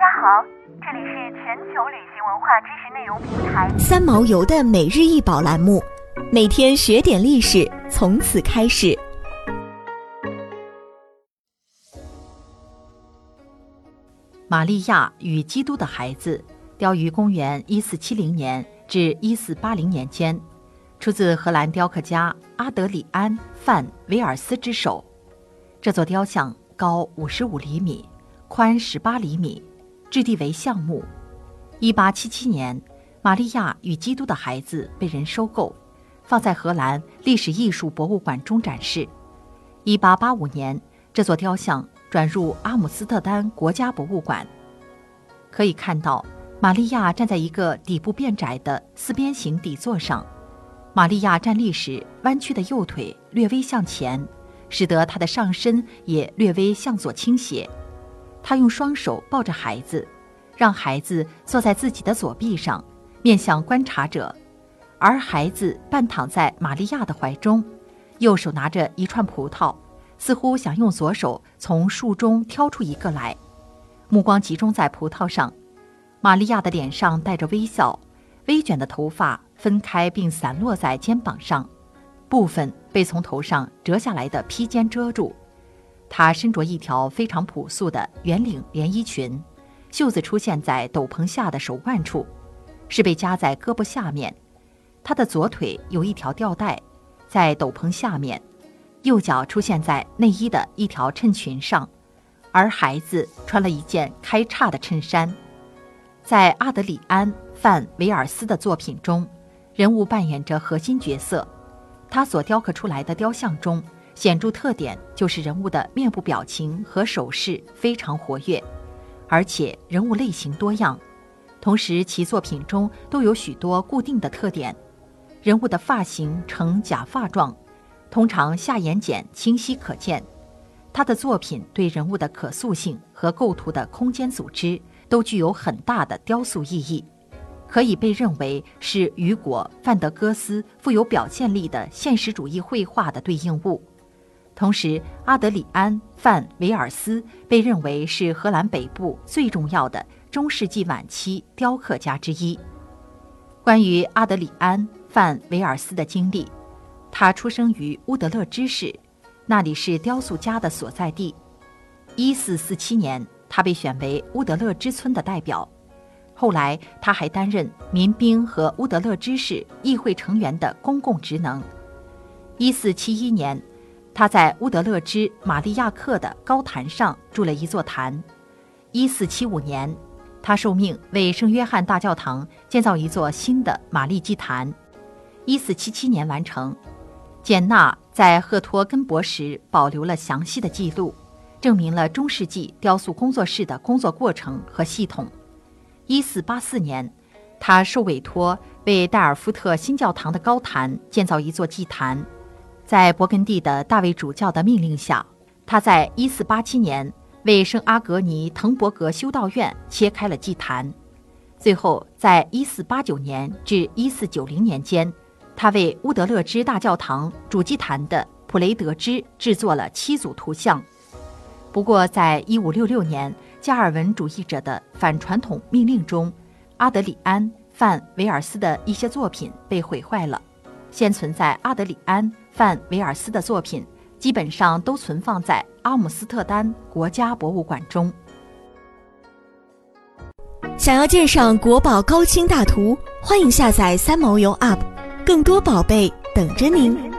家好，这里是全球旅行文化知识内容平台三毛游的每日一宝栏目，每天学点历史，从此开始。玛利亚与基督的孩子，雕于公元一四七零年至一四八零年间，出自荷兰雕刻家阿德里安·范维尔斯之手。这座雕像高五十五厘米，宽十八厘米，质地为橡木。一八七七年，玛利亚与基督的孩子被人收购，放在荷兰历史艺术博物馆中展示。一八八五年，这座雕像转入阿姆斯特丹国家博物馆。可以看到，玛利亚站在一个底部变窄的四边形底座上，玛利亚站立时弯曲的右腿略微向前。使得她的上身也略微向左倾斜，他用双手抱着孩子，让孩子坐在自己的左臂上，面向观察者，而孩子半躺在玛利亚的怀中，右手拿着一串葡萄，似乎想用左手从树中挑出一个来，目光集中在葡萄上。玛利亚的脸上带着微笑，微卷的头发分开并散落在肩膀上。部分被从头上折下来的披肩遮住，她身着一条非常朴素的圆领连衣裙，袖子出现在斗篷下的手腕处，是被夹在胳膊下面。她的左腿有一条吊带，在斗篷下面，右脚出现在内衣的一条衬裙上，而孩子穿了一件开叉的衬衫。在阿德里安·范维尔斯的作品中，人物扮演着核心角色。他所雕刻出来的雕像中，显著特点就是人物的面部表情和手势非常活跃，而且人物类型多样。同时，其作品中都有许多固定的特点。人物的发型呈假发状，通常下眼睑清晰可见。他的作品对人物的可塑性和构图的空间组织都具有很大的雕塑意义。可以被认为是雨果·范德戈斯富有表现力的现实主义绘画的对应物。同时，阿德里安·范维尔斯被认为是荷兰北部最重要的中世纪晚期雕刻家之一。关于阿德里安·范维尔斯的经历，他出生于乌德勒支市，那里是雕塑家的所在地。1447年，他被选为乌德勒支村的代表。后来，他还担任民兵和乌德勒支市议会成员的公共职能。一四七一年，他在乌德勒支玛利亚克的高坛上筑了一座坛。一四七五年，他受命为圣约翰大教堂建造一座新的玛丽祭坛。一四七七年完成。简纳在赫托根博时保留了详细的记录，证明了中世纪雕塑工作室的工作过程和系统。一四八四年，他受委托为戴尔夫特新教堂的高坛建造一座祭坛。在勃艮第的大卫主教的命令下，他在一四八七年为圣阿格尼滕伯格修道院切开了祭坛。最后，在一四八九年至一四九零年间，他为乌德勒支大教堂主祭坛的普雷德支制作了七组图像。不过，在一五六六年。加尔文主义者的反传统命令中，阿德里安·范维尔斯的一些作品被毁坏了。现存在阿德里安·范维尔斯的作品，基本上都存放在阿姆斯特丹国家博物馆中。想要鉴赏国宝高清大图，欢迎下载三毛游 App，更多宝贝等着您。